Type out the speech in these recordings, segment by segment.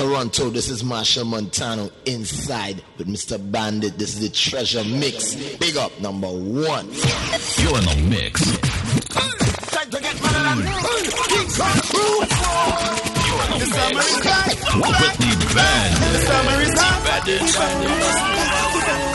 Toronto. This is Marshall Montano inside with Mr. Bandit. This is the Treasure Mix. Big up number one. You're in the mix. Time to get mad The summer is hot. With the band. The summer is hot.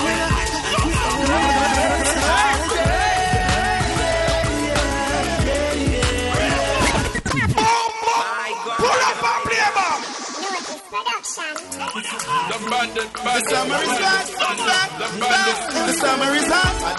The bandit, The summer is hot. The summer is hot.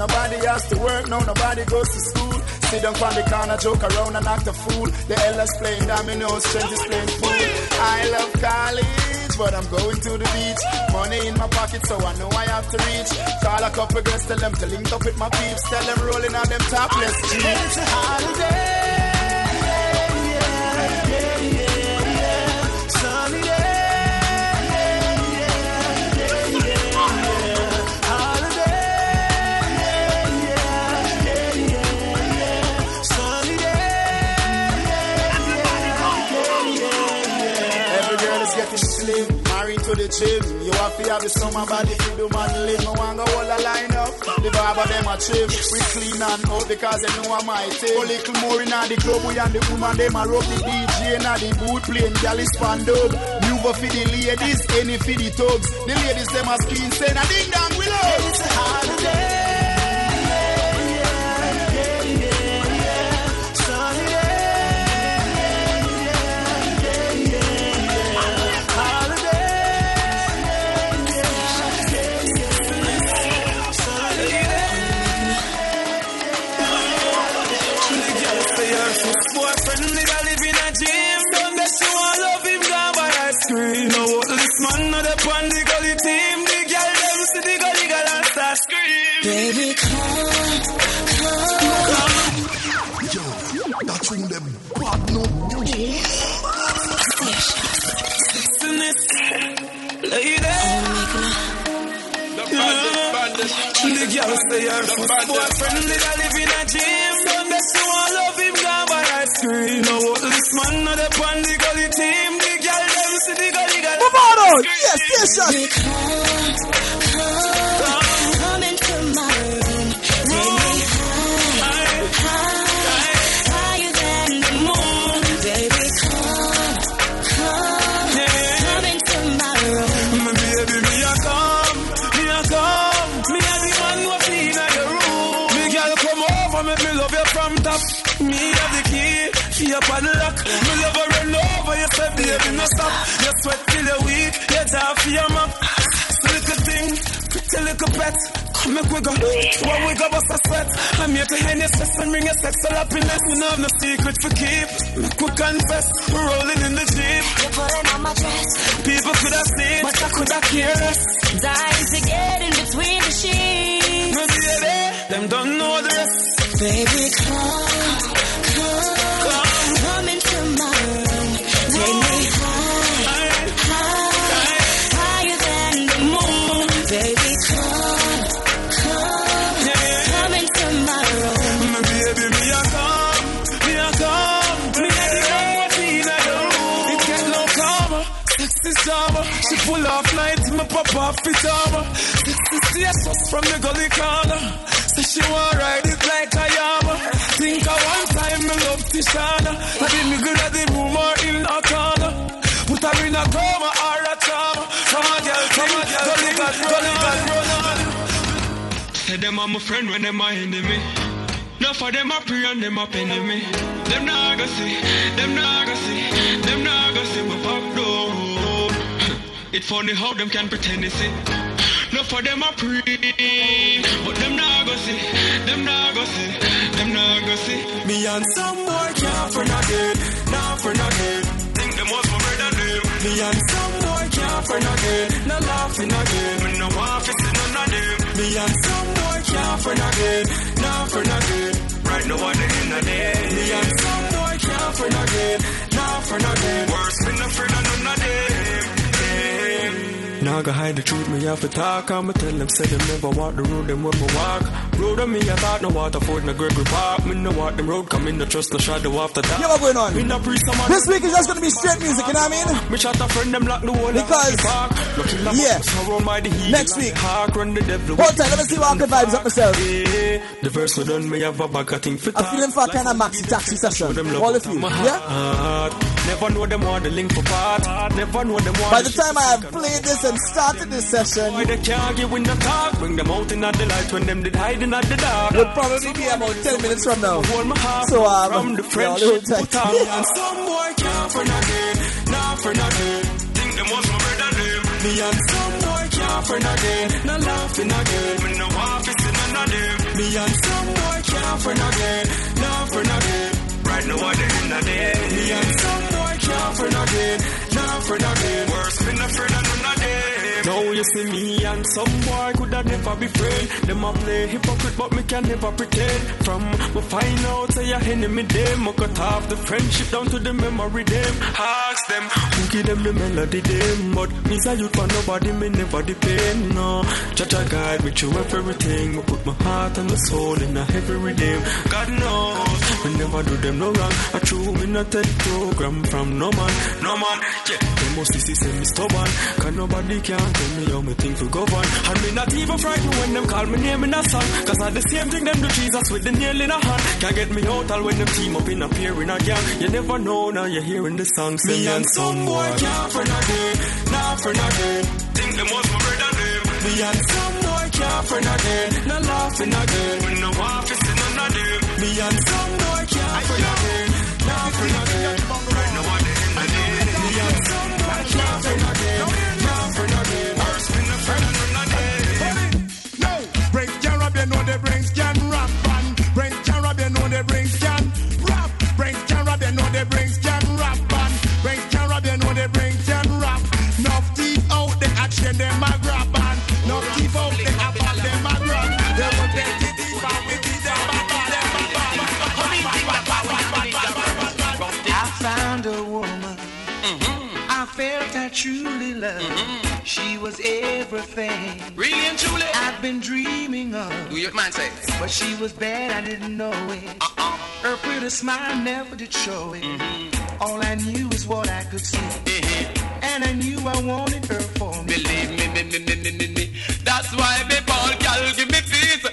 Nobody has to work, no, nobody goes to school. Sit down on the corner, joke around and act a fool. The elders playing dominoes, strength is playing pool. I love college, but I'm going to the beach. Money in my pocket, so I know I have to reach. Call a couple girls, tell them to link up with my peeps. Tell them rolling on them topless jeans. It's a holiday. The gym. You have to have the summer body to do modeling. No one go all a line up. The barber them a trim. We clean and out because they know I'm my team. A little more in the club, we and the woman them a rub the DJ and the boot playing gal is pan dub. Move up for the ladies, any for the thugs. The ladies them a clean saying a ding dong we love. Baby, come, Yo, that's when them bad no Listen this. The girl say her first boyfriend did I live in a gym. Don't bet you want love him, gone by ice cream. No, what this man not up on the gully team. The girl them see the gully. Move on, on. Yes, yes, yes. come, come, key up the lock. Me love her run over, you say baby no stop. You sweat till you're weak, you down for your map. So little thing, pretty little pet. Come make we go, when we go bust a sweat. I'm here to hand your stress and bring your sexual happiness. We don't have no secret for keep. Make we confess, we're rolling in the jeep. You're pulling on my dress, People could have seen, but I could have cared dying to get in between the sheets. No baby, them don't know the rest. Baby, come, off it armor. Sexy status from the gully corner. Say she want ride it like a yama. Think of one time me love Tishana. I did me good at the room or in a corner. Put her in a coma or a trauma. Come on, girl, come on, girl, gully god, gully god, run on. Say them are my friend when them are enemy. No for them a pray and them a penny me. Them nah go see, them nah go see, them nah go Funny how them can pretend they see. No for them I pray, but them not go see, them not go see, them not go see. Me and some boy can't for no good, not for no. Think them was for murder them. Me and some boy can't for no good, no laughing again. Me no want to see none of them. Me and some boy can't for no good, not for no. Right now I'm in of the day. Me and some boy can't for no good, not for no. Worse than a friend of none of them. Now go hide the truth, me have to talk. I'ma tell them, say them never walk the road, them me walk. Road on me, I thought no water for no Gregory Park. Me no walk them road, come in, no trust, no shadow after that. Yeah, what going on? Me no priest, I'm This week is just gonna be straight music, you know what I mean? me shot a friend, them lock the whole Because- park. Looking like Yeah. around by the heat. Next week. Hawk run the devil. Hold tight, let me see what I can vibes up myself. Yeah, the verse so done, me have a bag of thing fit. I'm feeling for a kind of maxi taxi session. All of you, yeah? Never know them want the link for part. Never know them want By the time I have played this and started this session, Why they can't get in the talk? Bring them out in the light when them did hiding at the dark. would probably be about 10 minutes from now. Hold my heart So, um, from the yeah, friendship hold tight. put on. And some boy can't friend again, nah friend again. Think them was my brother them. Me and some boy can't friend again, nah laughing again. Me no office in none of. Me and some boy can't friend again, nah friend again. Right now the end of the day. Me and some boy can't friend again, nah friend again. Worse, me no friend of none of them. Now you see me and some boy could have never be friend. Them a play hypocrite, but me can never pretend. From me find out say your enemy them, I cut off the friendship down to the memory them. Ask them who give them the melody them, but me say you for nobody, me never depend. No, judge a guide me through everything. Me put my heart and my soul in a heavy redeem. God knows me never do them no wrong. I true me not take program from no man, no man. Yeah, they must see say me stubborn, cause nobody can tell me how me think to govern. And me not even frightened when them call me name in a song, cause I the same thing them do Jesus with the nail in a hand. Can't get me out all when them team up in a pair in a gang. You never know now you're hearing the song. Me and some boy can't friend again, nah friend again. Think them was my brother them. Me and some boy can't friend again, nah laughing again. When no office in none of me and some boy can't for nothing, not for nothing. Right now, what the Me and some boy can't for nothing. Truly loved. She was everything Really and truly. I've been dreaming of. Do your man say? But she was bad, I didn't know it. Uh-uh. Her pretty smile never did show it. Mm-hmm. All I knew is what I could see. And I knew I wanted her for me. Believe me, me, me, me, me, me. That's why me ball, girl, give me peace.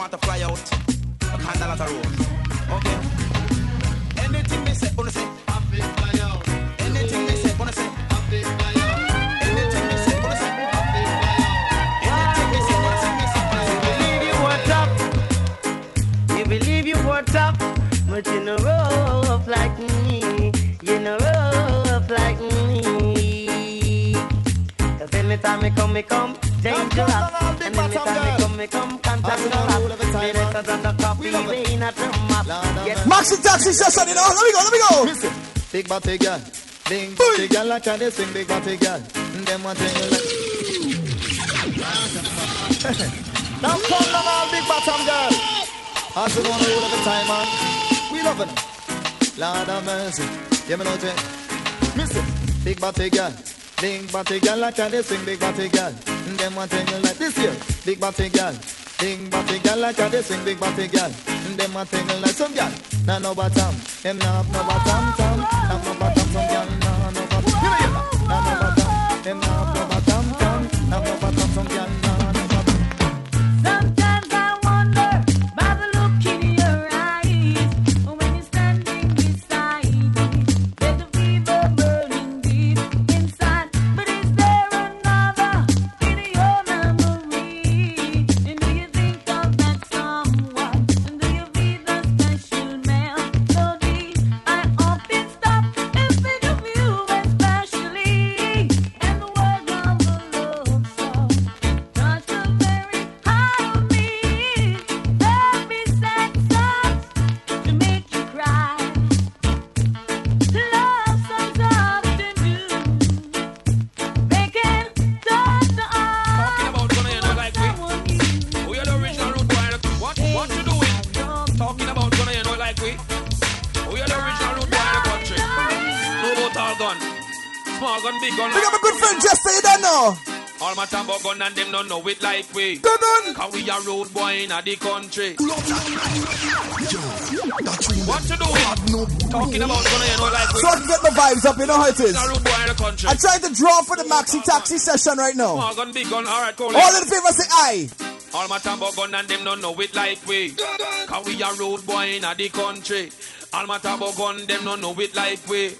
Want to fly out, Maxi taxi session, you know? Let me go, let me go. Listen, big body girl, big body girl, like how they sing big body girl. Them one thing you like. now come down all big bottom girl. As we gonna roll every time, man. We loving them. Lord have mercy. Give me no drink. Listen, big body girl. Big body girl, like how they sing big body girl. Them one thing you like this year. Big body girl. Big body girl, like how they sing big body girl. Them one thing you like some girl. Nah no. Them nah have no bottom, tom. Nah no bottom, some girl nah no me. Nah no bottom. Them nah no bottom, tom. Nah no bottom, some girl gun and them don't know it like we. Cause we a road boy in a the country. What you doing? Talking about gun, you know, like we. So I can get the vibes up, you know how it is. a road boy in the country. I tried to draw for the maxi taxi session right now. Morgan big gun, alright. All in favor say aye. All my tambo gun and them don't know it like we. Cause we a road boy in a the country. All my tabo gun, them don't know it like we.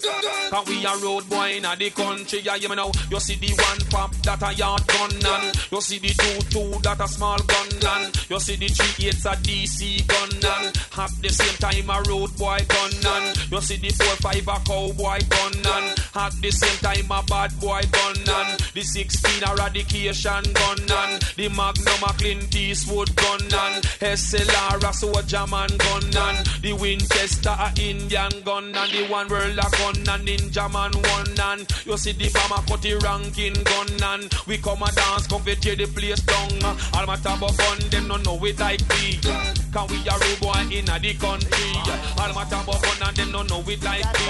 Cause we a road boy in a the country. Yeah, you know, you see the one pop that a yard gun and. You see the two two that a small gun and. You see the three eights a DC gun and. At the same time a road boy gun and. You see the four five a cowboy gun and. At the same time a bad boy gun and. The sixteen a radication gun and. The magnum a Clint Eastwood gun and. SLR a soldier man gun and. The Winchester a Indian gun and the one world a gun and ninja man one and you see the bomber cut the ranking gun and we come a dance come fi the place down all my tabo gun them no know it like we can we a road boy in a the country all my tabo gun and them no know it like we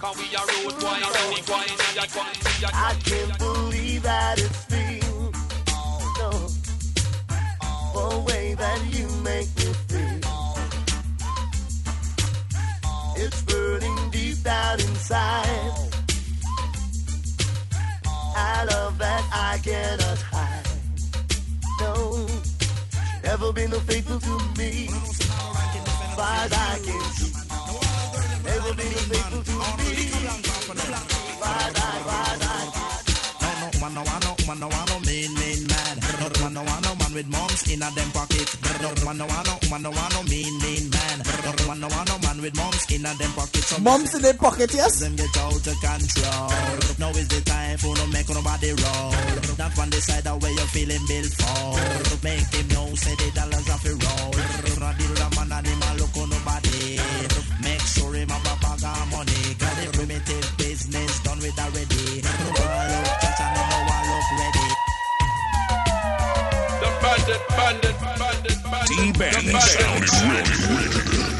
can we a road boy in a the country I can't believe that it's real. No. The way that you make me It's burning deep down inside. I love that I cannot hide. No. Never been faithful to me. Far I can see. Never been faithful to me. Far as I, with mums in a them pocket. Man, no, man, no, man, no, man, no, mean, mean man. Man, no, man, no, man with mums in a them pocket. So in their pocket, yes? them get out of control. Now is the time for no make nobody roll. That one decide way you feeling built for. Make him know say the dollars off a roll. Deal the man and him a look on nobody. Make sure him have a bag of money. Cause the primitive business done with already. Bandit. D-Bandit sound is ready.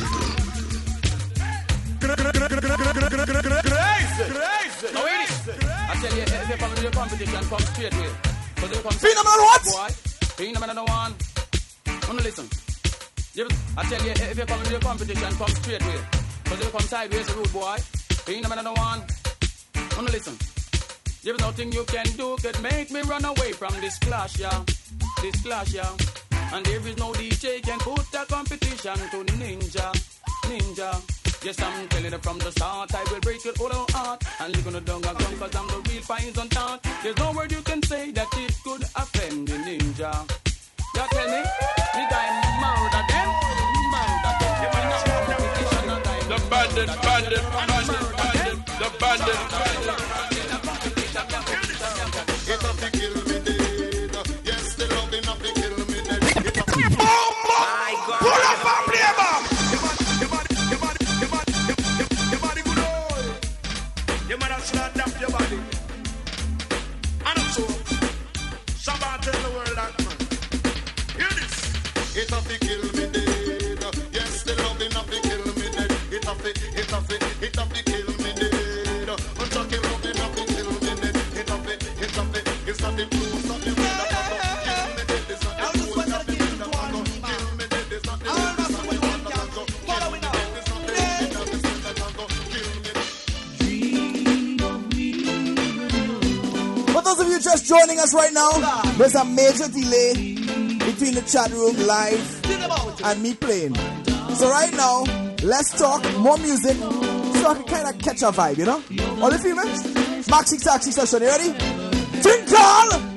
Now this. I tell you, if you come to the competition, come straight you come one. Wanna listen. I tell you, if you come into the competition, come straight way. Cause you come sideways, rude boy. Phenomenal one. Wanna listen. There's nothing you can do could make me run away from this clash, yeah. This clash, yeah. And there is no DJ can put a competition to Ninja, Ninja. Yes, I'm telling you from the start, I will break your whole heart. And live on the dung ground, cause I'm the real fines on top. There's no word you can say that it could offend the ninja. You tell me, the guy murder them, murder them. You find out competition, and I The bandit, bandit, bandit, bandit, the bandit, bandit. Now, there's a major delay between the chat room live and me playing. So right now, let's talk more music so I can kind of catch a vibe, you know? All the females? Maxi Taxi session, you ready? Tinkle!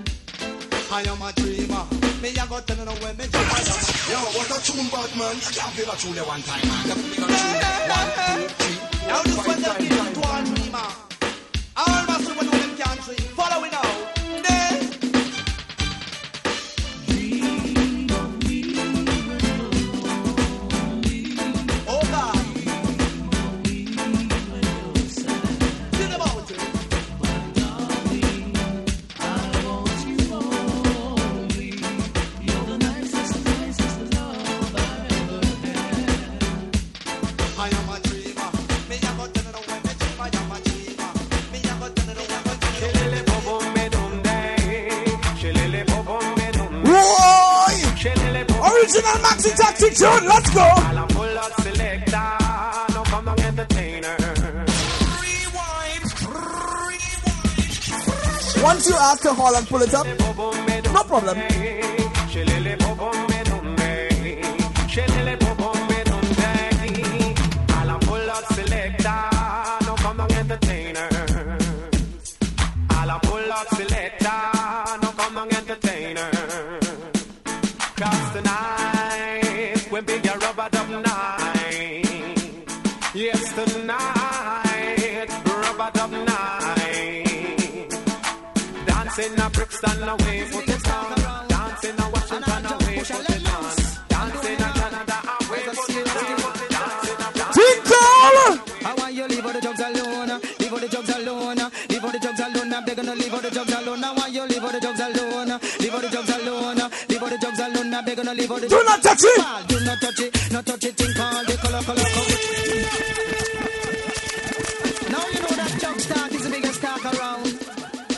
I am a dreamer. Me a go tell you when me dream. I am Yo, what a tune, bad man. I can't feel a tune one time, man. Let me feel a tune. One, two, three. Now this one them give it to one original Maxi Taxi tune. Let's go. All I'm full of selector, no come on entertainer. Once you ask her hall and pull it up, no problem. Do not touch it. Do not touch it. Not touch it. Think all the color, color, color. Now you know that jug start is the biggest talk around.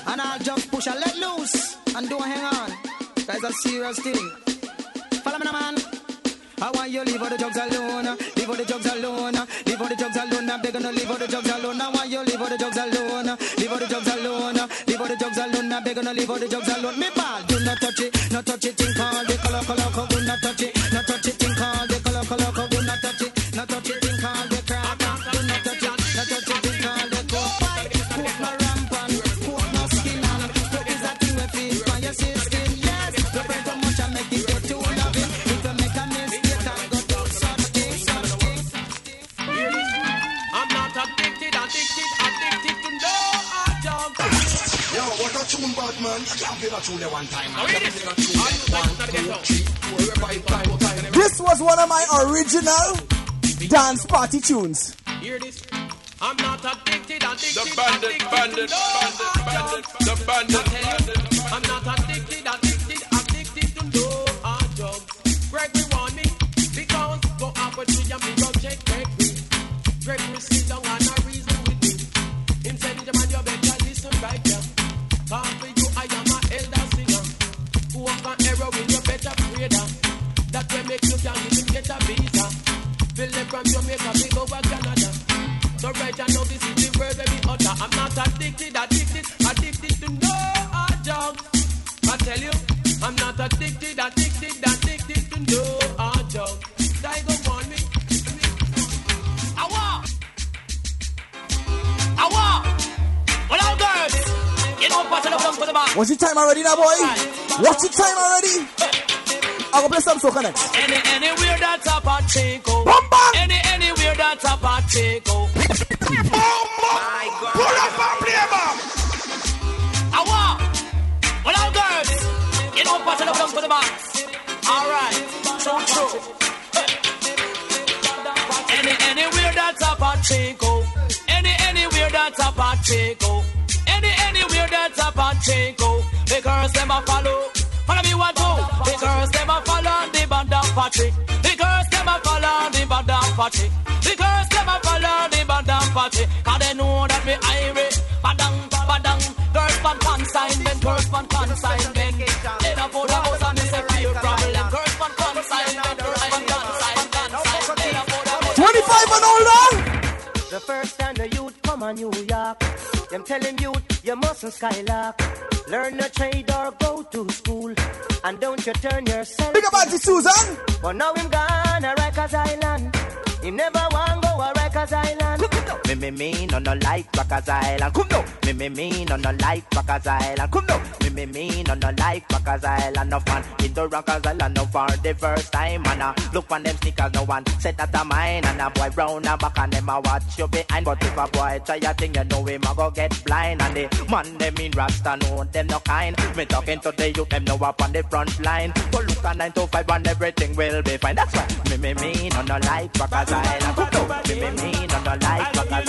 And I'll just push and let loose. And don't hang on. That's a serious thing. Follow me man. I want you leave all the drugs alone, leave all the drugs alone, leave all the drugs alone. I'm begging to leave all the drugs alone. I want you leave all the drugs alone, leave all the drugs alone, leave all the drugs alone. I'm begging to leave all the drugs alone. Me ball, do not touch it, not touch it. Think all the color, color, This was one of my original dance party tunes. Hear this. I'm not addicted, addicted, The bandit, addicted bandit, no bandit, hard bandit, drugs. the bandit, know what I'm for the. What's your time already now, boy? What's your time already? I'm gonna play some soca next. Any anywhere that's a Pacheco. Bum, bum. Any anywhere that's a Pacheco. My God. Pull up and play, man. Awa! Well, all girls, you know what I'm for the back. All right, so true. Any anywhere that's a Pacheco. Any anywhere that's a Pacheco. Any anywhere that's. The girls them a follow. Follow me one two. The girls them a follow the band of Patrick. The girls them a follow the band of Patrick. The girls them a follow the band of Patrick. Cause they know that me Irish. Badang, badang. Girls on consignment. Girls on consignment. They don't put a house on this a real problem. Girls on consignment. Girls on consignment. They don't put a house 25 and older. The first time the youth come on New York, them tell him youth, you mustn't skylark. Learn a trade or go to school, and don't you turn yourself. Big up Auntie Susan. But now him gone a Rikers Island. Him never want go a Rikers Island. Me me no no like Rockers Island. Come no. Me me me no no like Rockers Island. Come no. Me me me no no like Rockers Island. No fun in the Rockers Island. No for the first time. And uh, look on them sneakers. No one said that a mine. And a boy round and back and them a watch you behind. But if a boy try a thing, you know him a go get blind. And the man them in Rasta know them no kind. Me talking to the youth them know up on the front line. Go look at nine to five and everything will be fine. That's why me me me no no like Rockers Island. Come no. Me me me no no like Rockers Island.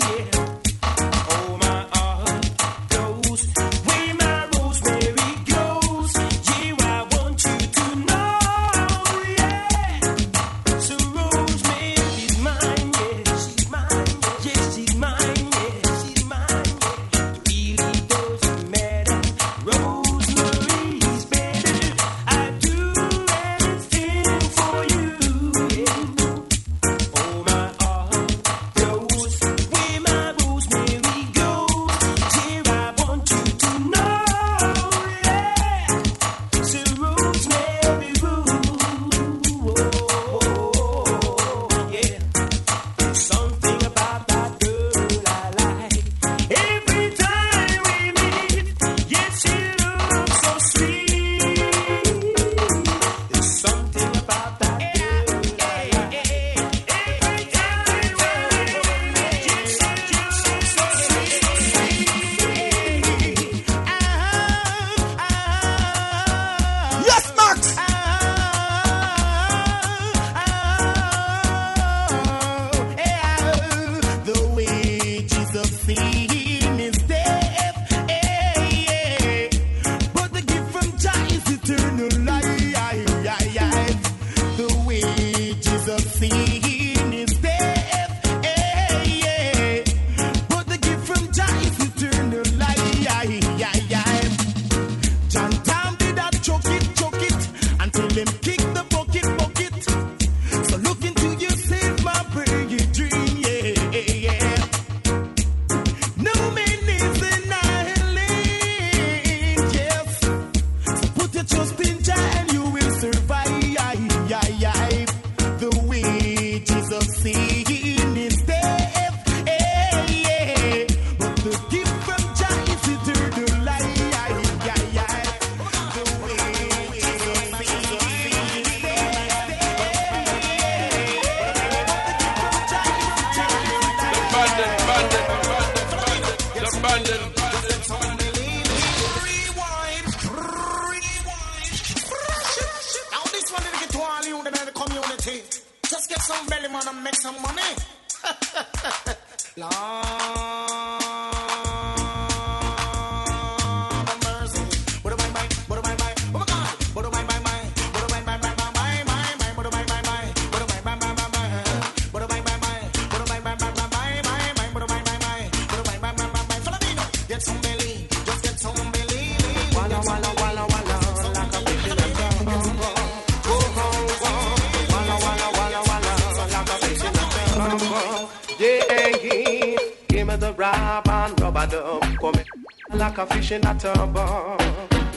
and rubber dub. Come in like a fish in a tub.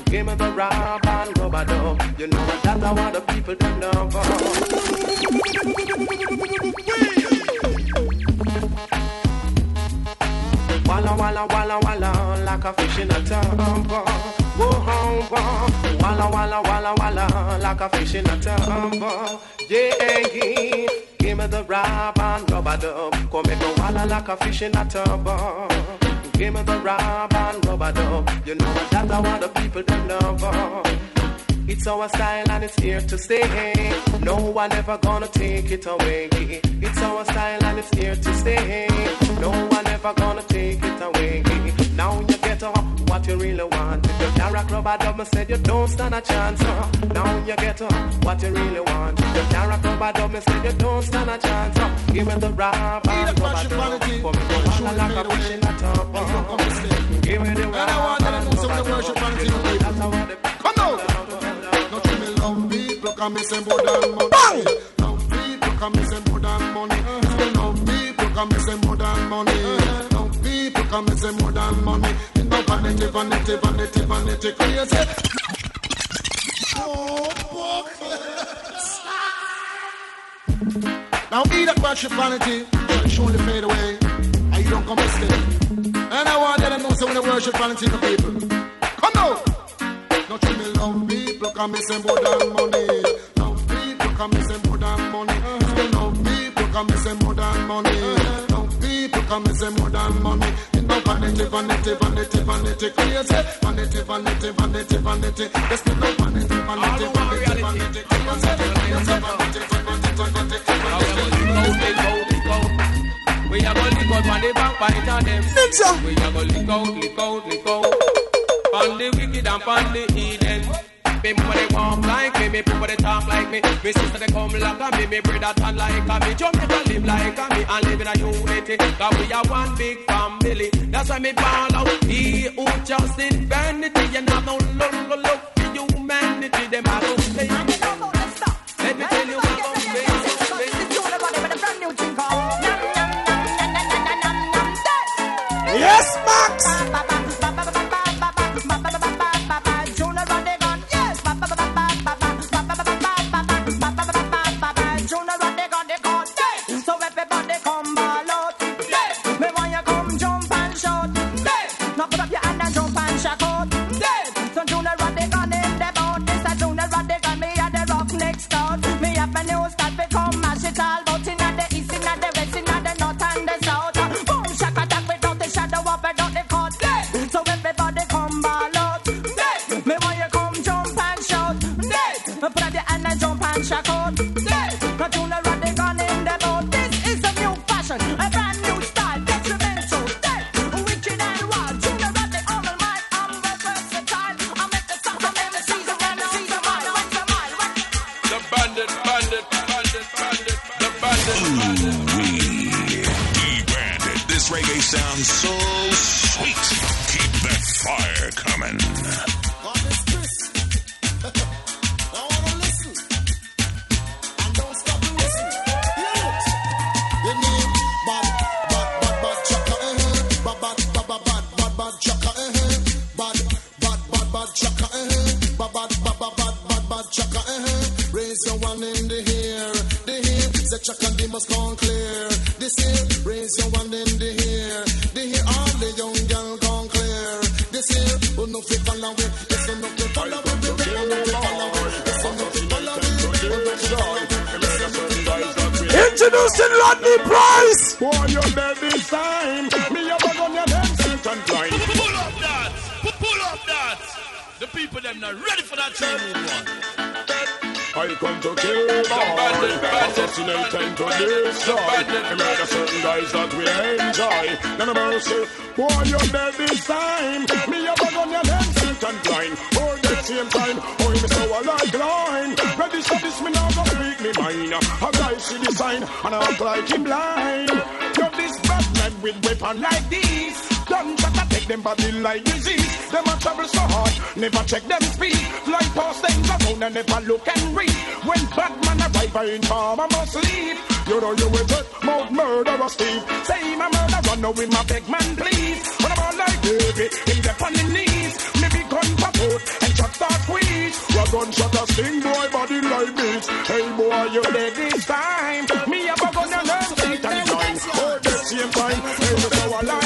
Give me the rap and rubber dub. You know that's what the people them love. Walla walla walla walla like a fish in a tub. Whoa, whoa. Walla walla walla walla like a fish in a tub. Yeah. Give me the rap and rubber dub. Come make me walla like a fish in a tub. Give me the rap and rubber dub. You know what that's what the people them love. It's our style and it's here to stay. No one ever gonna take it away. It's our style and it's here to stay. No one ever gonna take it away. Now you get up what you really want. If you can't rock rubber dub, said you don't stand a chance. uh. Now you get up what you really want. If you can't rock rubber dub, I said you don't stand a chance. uh. Give me the rap and rubber dub. For me go on like a fish in a tub. uh. Give me the And I want rap them and to know some of the worship dub. and You know people. that's how the Come on. No to me love people, come me say more than money. Love people, come me say more than money. Love people, come me say more than money. Love people, come me say more than money. Vanity, vanity, vanity, vanity, crazy. Oh. Now eat that worship vanity, shall surely fade away. And you don't come to stay. And I want them to know so when they worship vanity, the people. Come on. now. Not me love people, come me say more than money. Love people, come me say more than money. Love people, come me say more than money. Love people, come me say more than money. Know vanity, vanity, vanity, vanity, crazy. Vanity, vanity, vanity, vanity. Yes, me know vanity, vanity, vanity, vanity, crazy. Yes, vanity, vanity, vanity, vanity. We are gonna lick out on the backbite of them. We are gonna lick out, lick out, lick out. On the wicked and on the heathen. Me mama they walk like me, me people they talk like me. Me sister they come like a me, me brother turn like a me. Jamaica live like a me and live in a unity. Cause we are one big family. That's why me ball out. He who just in vanity and have no love, love, love for humanity. Them are those things. Let me tell you about Yes, Max. I come to kill boy. Assassinate and to destroy. And murder certain guys that we enjoy. None of mercy. Eh, boy, you're dead this time. Me a bug on your head, sick and blind. Oh, the same time. Oh, me so I like line. Ready for this, me now go speak me mind. A guy see the sign and I act like him blind. You're this bad man with weapon like this. Don't try to take them body like disease. Them a travel so hard, never check them speed. Fly past things around and never look and read. When Batman arrive, I inform I must leave. You know you will take mouth murderer Steve. Say my murder run now with my big man please. When I'm all like baby, in the on the knees. Maybe gun pop and shot start squeeze. Your gunshot a sting boy body like this. Hey boy, you dead this time. Me a on your nerve, eight and nine. Oh, the same time. Hey, you so I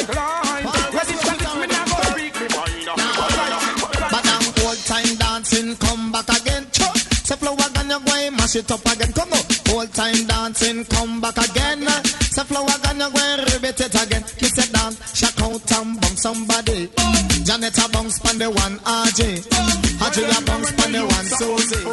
and mash it up again. Come on. Old time dancing, come back again. Say flow again, you go and rivet it again. Me say dance, shock out and bump somebody. Janet a bounce pan the one RJ. RJ a bounce pan the one Susie.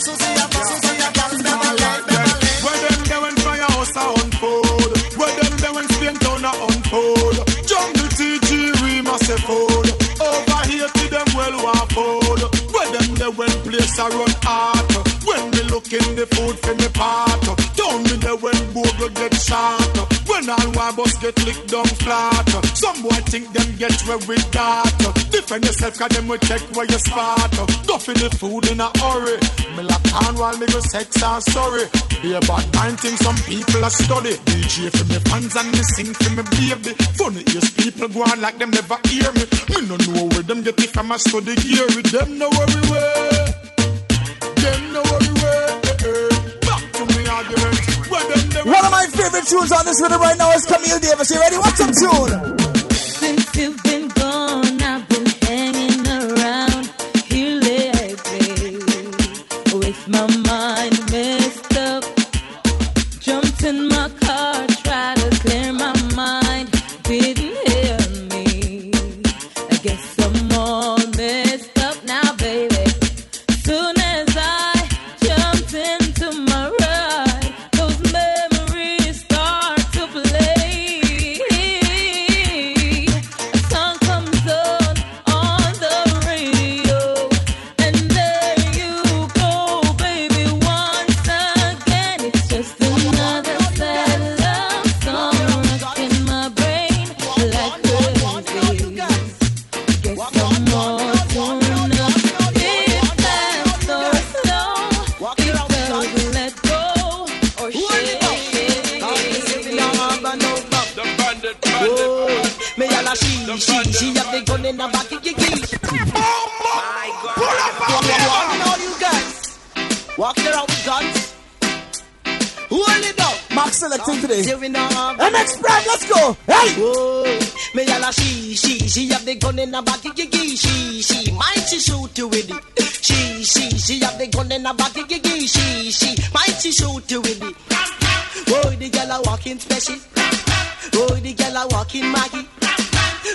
Susie a bounce, Susie a bounce, never let, never let. Where them there when firehouse a unfold? Where them there when Spain town a unfold? Jungle TG Rema say fold. Over here to them well want fold. Where them there when place a run? In the food for me part. Down me there when bogle get shot. When all bus get licked down flat. Some boy think them get where we got. Defend yourself cause them will check where you spot. Go for the food in a hurry. Me like while me go sex and sorry. Be about nine things some people are study. DJ for me fans and me sing for me baby. Funny is people go on like them never hear me. Me no know where them get it from a study gear. Them know where. Them know where One of my favorite tunes on this rhythm right now is Camille Davis. You ready? What's some tune? Bandit, bandit. Me and a she, she, she have the gun in the back of your key. Oh, my God. Walking all you guys. Walking around with guns. Hold it up. Max selecting today. MX MX Prime, let's go. Hey. Whoa. Me and a she, she, she have the gun in the back of your key. She, she, might she shoot you with it. She, she, she have the gun in the back of your key. She, she, might she shoot you with it. Oh, the girl a walking special. Oh, the girl a walking Maggie.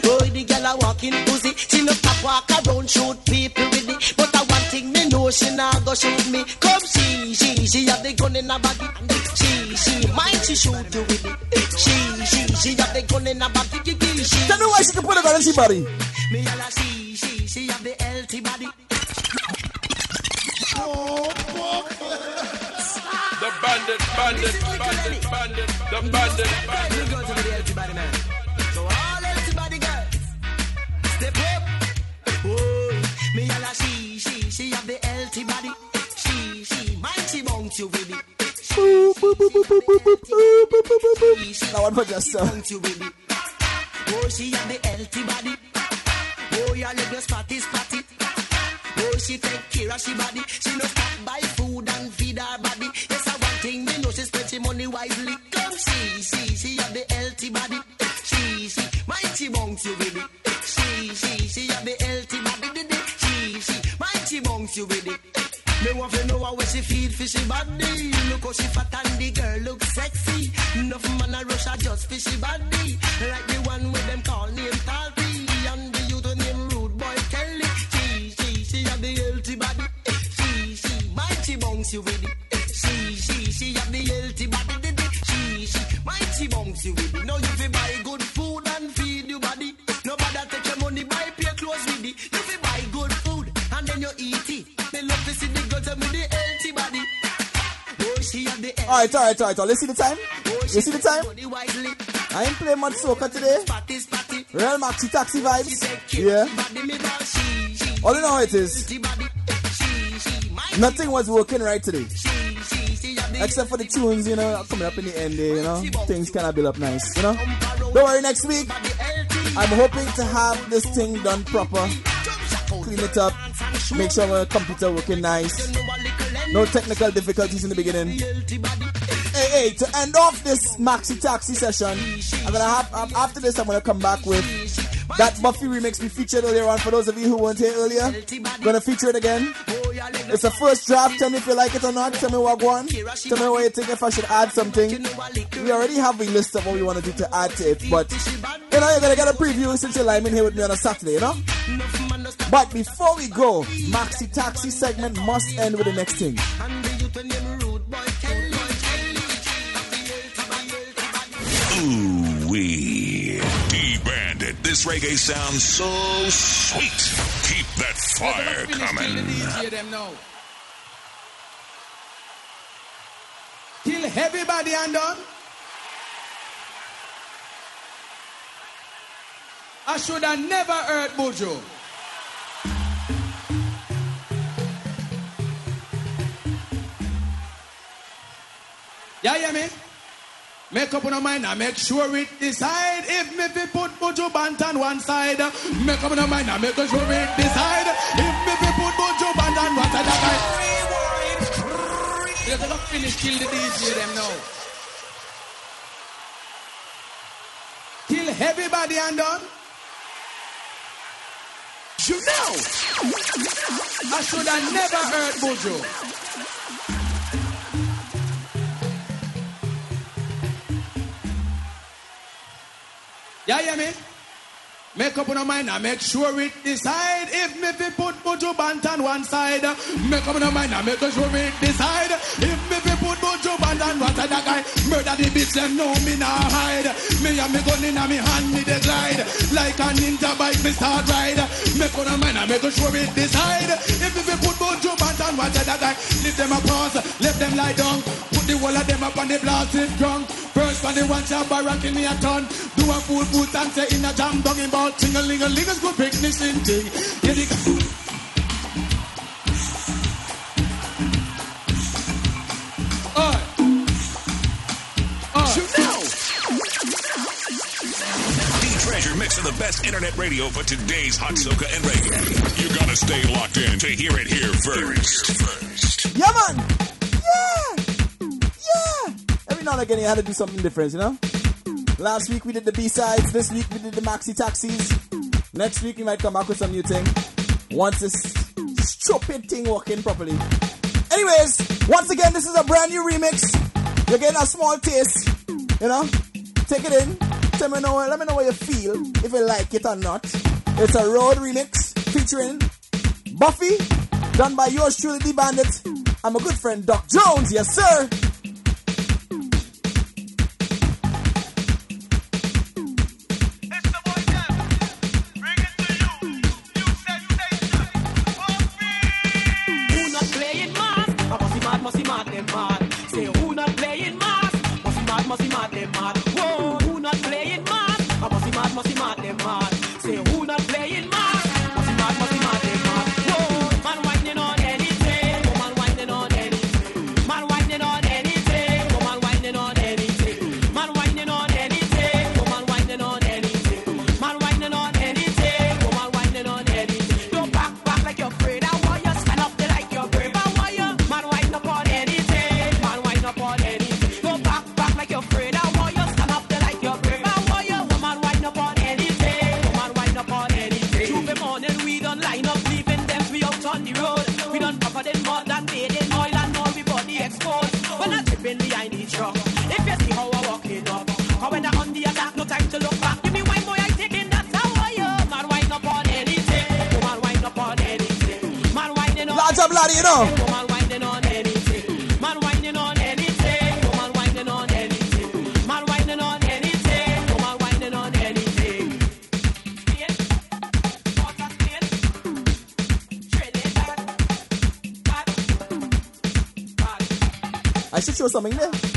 Oh, the girl a walking pussy. She no stop walk around shoot people with it. But I one thing me know she nah go shoot me. Come she, she, she have the gun in her body. She, she, might she shoot you with it. She, she, she have the gun in her body. She, Tell me why she can put a gun in she body. me and a she, she, she have the healthy body. Oh, The bandit, bandit, bandit, bandit. The bandit, bandit. Go to the healthy body man. So all healthy body girls, step up. Oh, me and a she, she, she have the healthy body. She, she, might she bounce you with it. That one for just uh, bounce you with it. Oh, she have the healthy body. Oh, your leg was fatty, fatty. Oh, she take care of she body. She no stop buy food and feed her body. Money wisely. Come see, see, she have the healthy body. She, she, might she bounce you with it. She, she, she have the healthy body. She, she, might she bounce you with it. Me want to know how she feed fishy body. Look how she fat and the girl look sexy. Enough man a rush a just fishy body. Like the one with them call name Talty. And the youth name Rude Boy Kelly. She, she, she have the healthy body. She, she, might she bounce bounce you with it. All right, all right, all right. all. Let's see the time. You see the time? I ain't playing much soca today. Real maxi taxi vibes. Yeah. All you know how it is. Nothing was working right today. Except for the tunes, you know, coming up in the end there, you know. Things kind of build up nice, you know. Don't worry, next week, I'm hoping to have this thing done proper. Clean it up. Make sure my computer working nice. No technical difficulties in the beginning. Hey, to end off this maxi taxi session, I'm gonna have um, after this I'm gonna come back with that Buffy remix we featured earlier on. For those of you who weren't here earlier, gonna feature it again. It's a first draft. Tell me if you like it or not. Tell me what one. Tell me what you think if I should add something. We already have a list of what we want to do to add to it, but you know you're gonna get a preview since you're in here with me on a Saturday, you know. But before we go, Maxi Taxi segment must end with the next thing. Ooh wee. D Bandit. This reggae sounds so sweet. Keep that fire coming. DJ them now. Kill everybody and done. I should have never heard Bojo. Yeah, yeah, me. Make up on your mind and make sure it decide if me fi put Bojo Band on one side. Make up on your mind and make sure it decide if me fi put Bojo Band on one side. Rewind. You're gonna finish kill the DJ them now. Kill everybody and done. You know, I should have never heard Bojo. Yeah, yeah, me. Make up your mind and make sure it decide if me fi put Bojo Band on one side. Make up your mind and make sure it decide if me fi put Bojo Band on one side. That guy murder the bitch them know me nah hide. Me and me gun in a me hand me dey glide like a ninja bike me start ride. Make up your mind and make sure it decide if me fi put Bojo Band on one side. That guy leave them a pause, let them lie down. Put the whole of them up on the blasted drunk. First one the one shot barrack in me a ton. Do a full boot and say in a jam dong in ball. Ting a ling a ling a good picnic sing ting. Yeah, the- Alright. Alright. You know. D Treasure mixing the best internet radio for today's hot soca and reggae. You gotta stay locked in to hear it here first. First. Yeah, man. Now and again, you had to do something different, you know? Last week we did the B-sides. This week we did the maxi taxis. Next week we might come back with some new thing. Once this stupid thing working properly. Anyways, once again, this is a brand new remix. You're getting a small taste, you know? Take it in. Tell me know, let me know what you feel, if you like it or not. It's a road remix featuring Buffy, done by yours truly, D Bandit. I'm a good friend, Doc Jones, yes sir. body, you know. I should show something there.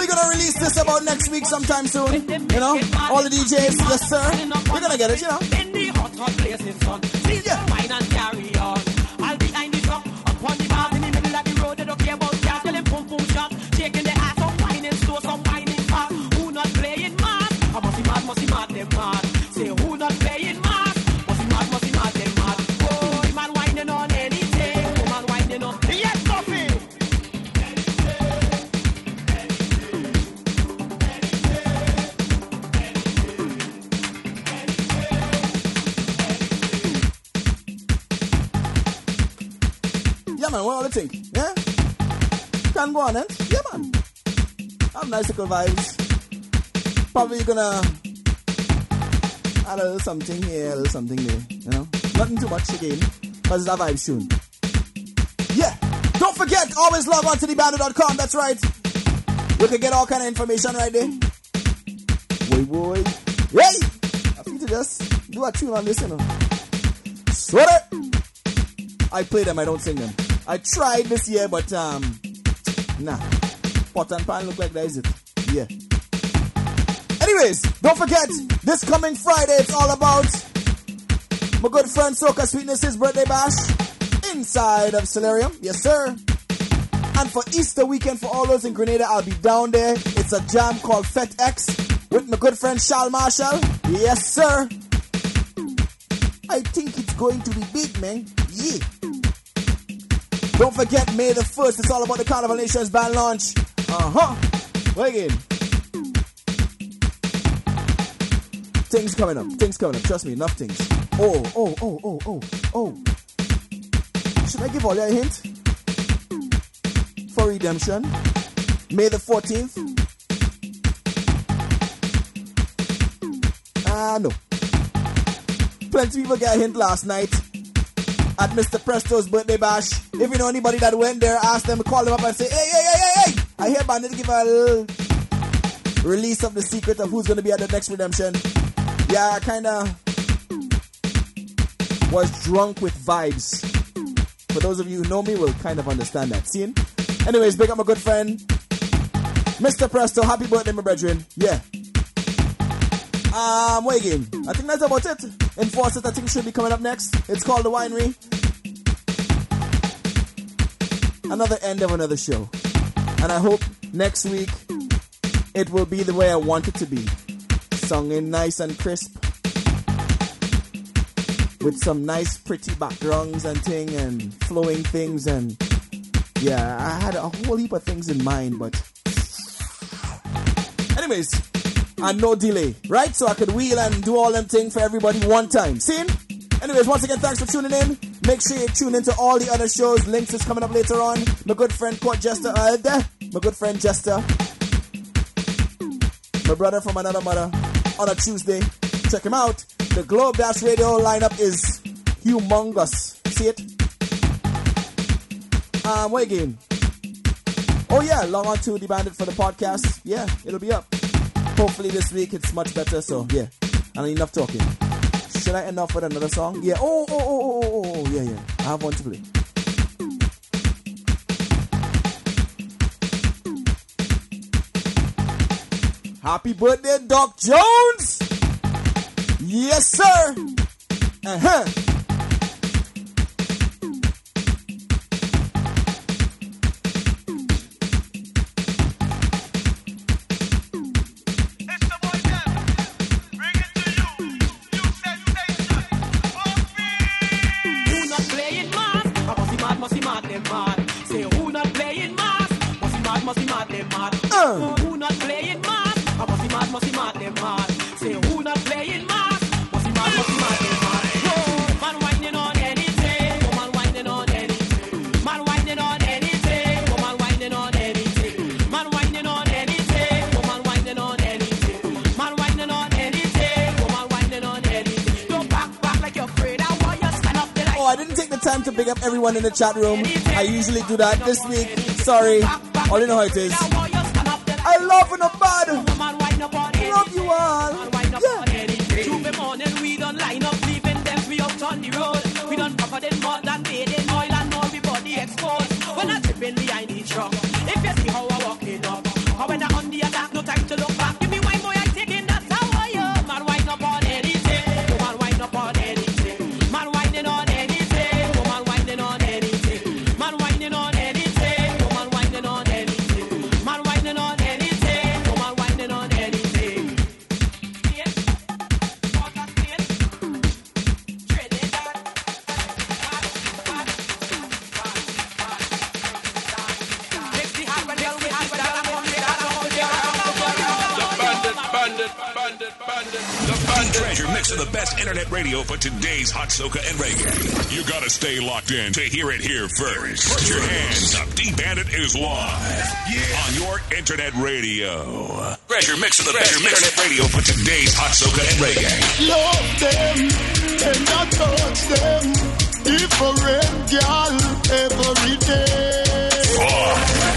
Probably gonna release this about next week sometime soon. You know, all the DJs, yes sir. We're gonna get it, you know. In the hot, hot places, son. Yeah. wine and carry on. On then? Yeah, man. Nice little vibes. Probably gonna add a little something here, a little something there, you know? Nothing too much again, because it's a vibe soon. Yeah! Don't forget, always log on to thebandit.com, that's right. We can get all kind of information right there. Boy, boy. Hey! I think to just do a tune on this, you know. Sweater! I play them, I don't sing them. I tried this year, but um, nah. Pot and pan look like that, is it? Yeah. Anyways, don't forget, this coming Friday, it's all about my good friend Soca Sweetness's birthday bash inside of Solarium. Yes, sir. And for Easter weekend, for all those in Grenada, I'll be down there. It's a jam called Fet X with my good friend Charles Marshall. Yes, sir. I think it's going to be big, man. Yeah. Don't forget, May the 1st, it's all about the Carnival Nations band launch. Uh huh. Wait again. Things coming up, things coming up. Trust me, enough things. Oh, oh, oh, oh, oh, oh. Should I give all you a hint? For redemption. May the 14th. Ah, no. Plenty of people got a hint last night at Mr. Presto's birthday bash. If you know anybody that went there, ask them, call them up and say, hey, hey, hey, hey, hey, I hear Bandit give a little release of the secret of who's going to be at the next redemption. Yeah, I kind of was drunk with vibes. For those of you who know me, will kind of understand that. scene. Anyways, big up my good friend, Mr. Presto. Happy birthday, my brethren. Yeah. Um, what again? I think that's about it. Enforce it, I think should be coming up next. It's called The Winery. Another end of another show. And I hope next week it will be the way I want it to be. Sung in nice and crisp. With some nice pretty backgrounds and thing and flowing things and yeah, I had a whole heap of things in mind, but anyways, and no delay, right? So I could wheel and do all them things for everybody one time. See? Anyways, once again, thanks for tuning in. Make sure you tune into all the other shows. Links is coming up later on. My good friend Court Jester, uh, my good friend Jester, my brother from another mother, on a Tuesday. Check him out. The Globe Dash Radio lineup is humongous. See it? Um, what again? Oh yeah, log on to the Bandit for the podcast. Yeah, it'll be up. Hopefully this week it's much better. So yeah, and enough talking. Should I end off with another song? Yeah. Oh oh oh oh oh oh, oh yeah yeah. I have one to play. Happy birthday, Doc Jones! Yes, sir! Uh huh. Time to pick up everyone in the chat room. I usually do that this week. Sorry, I you know how it is. I love in a bad. Love you all. Internet radio for today's hot soca and reggae. You gotta stay locked in to hear it here first. Put your hands up. D Bandit is live on your internet radio. Treasure mix of the best internet radio for today's hot soca and reggae. Love them and I touch them. Different girl every day. The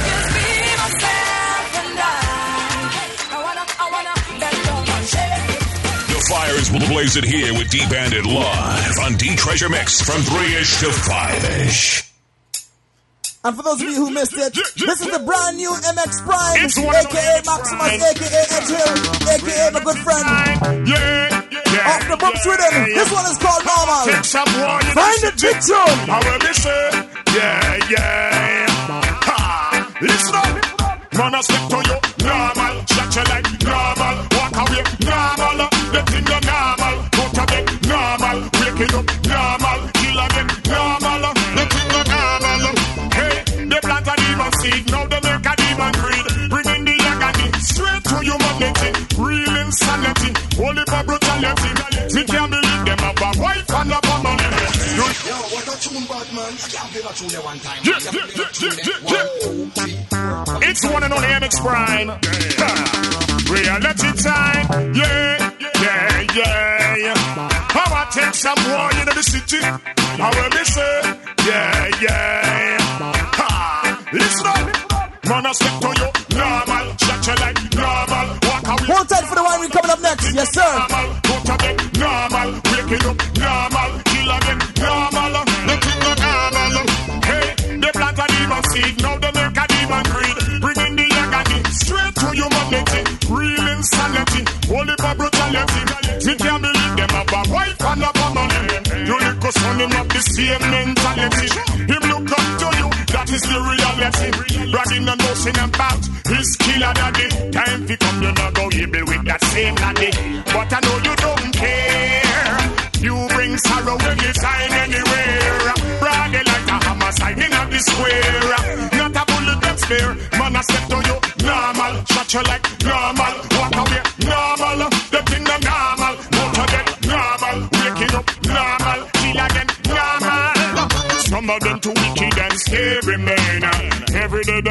fire is it here with D Bandit live on D Treasure Mix from 3 ish to 5 ish. And for those of you who missed it, this is the brand new MX Prime, aka Maximus, aka Edge Hill, aka my good friend. Yeah, yeah. Off the books with him. This one is called Normal. Take some more, you Find big tune. How will they say? Yeah, yeah. Ha! Listen up. Man, I step to you. Normal. Shut your like up. Normal. Kill again. Normal. The thing you normal. Hey, they plant a demon seed. Now they make a demon breed. Bring in the agony. Straight to humanity. Real insanity. Only for brutality. Me can't believe them have a wife and a family. Yo, what a tune, bad man. I can't play that tune one time. Yeah, yeah, yeah, yeah, yeah. It's one and only MX Prime. Reality time. Yeah, yeah. How I take some war in the city. How will they say? Yeah, yeah. Ha. Listen up. Man, I step to you. Normal. Shut your like normal. Walk away. Hold tight for the wine we coming up next. Yes, sir. Normal. Go to bed. Normal. Wake it up. Normal. Kill again. Normal. The thing is normal. Hey, they plant a demon seed. Now they make a demon breed. Bring in the agony. Straight to humanity. Real insanity. Only for brutality. Me can't believe them have a wife and a family. You look us on him have the same mentality. Him look up to you. That is the reality. Bragging and boasting about his killer daddy. Time to come, you not go able with that same daddy. But I know you don't care. You bring sorrow anytime, anywhere. Bragging like a hammer signing at the square. Not a bullet them spare. Man, I step to you normal. Shut you like normal.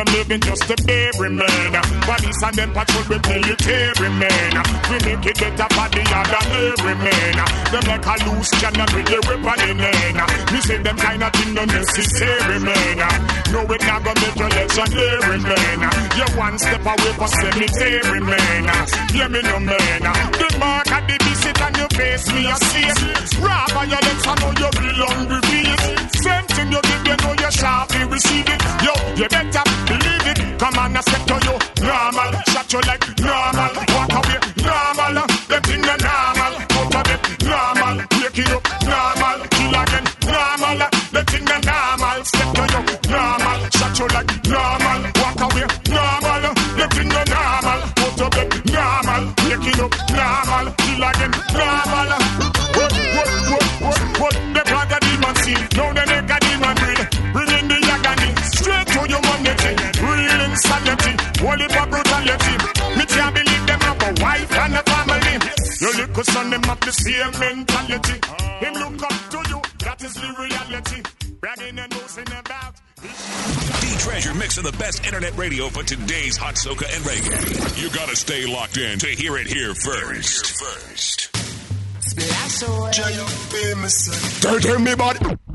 Them living just a baby, man. Police and them patrol with military, man. We make it better for the other every man. Them like a loose cannon with the weapon in hand. Me say them kind of thing not necessary, man. No, it not gonna make you legendary, man. You're one step away from cemetery, man. Hear me no, man. The mark of the visit on your face, me a see. Rather your legs, I know you belong with me. Same you give, you know you sharply receive it. Yo, you better believe it. Come on, I step to you. Normal, shut you like normal. Walk away, normal. The thing you normal. Out of it, normal. Wake it up, normal. Kill again, normal. The thing you normal. Step to you, Your little son, them have the same mentality. Him look up to you. That is the reality. Bragging and boasting about. D Treasure mix of the best internet radio for today's hot soca and reggae. You gotta stay locked in to hear it here first. First. Splash away. Dirty me body.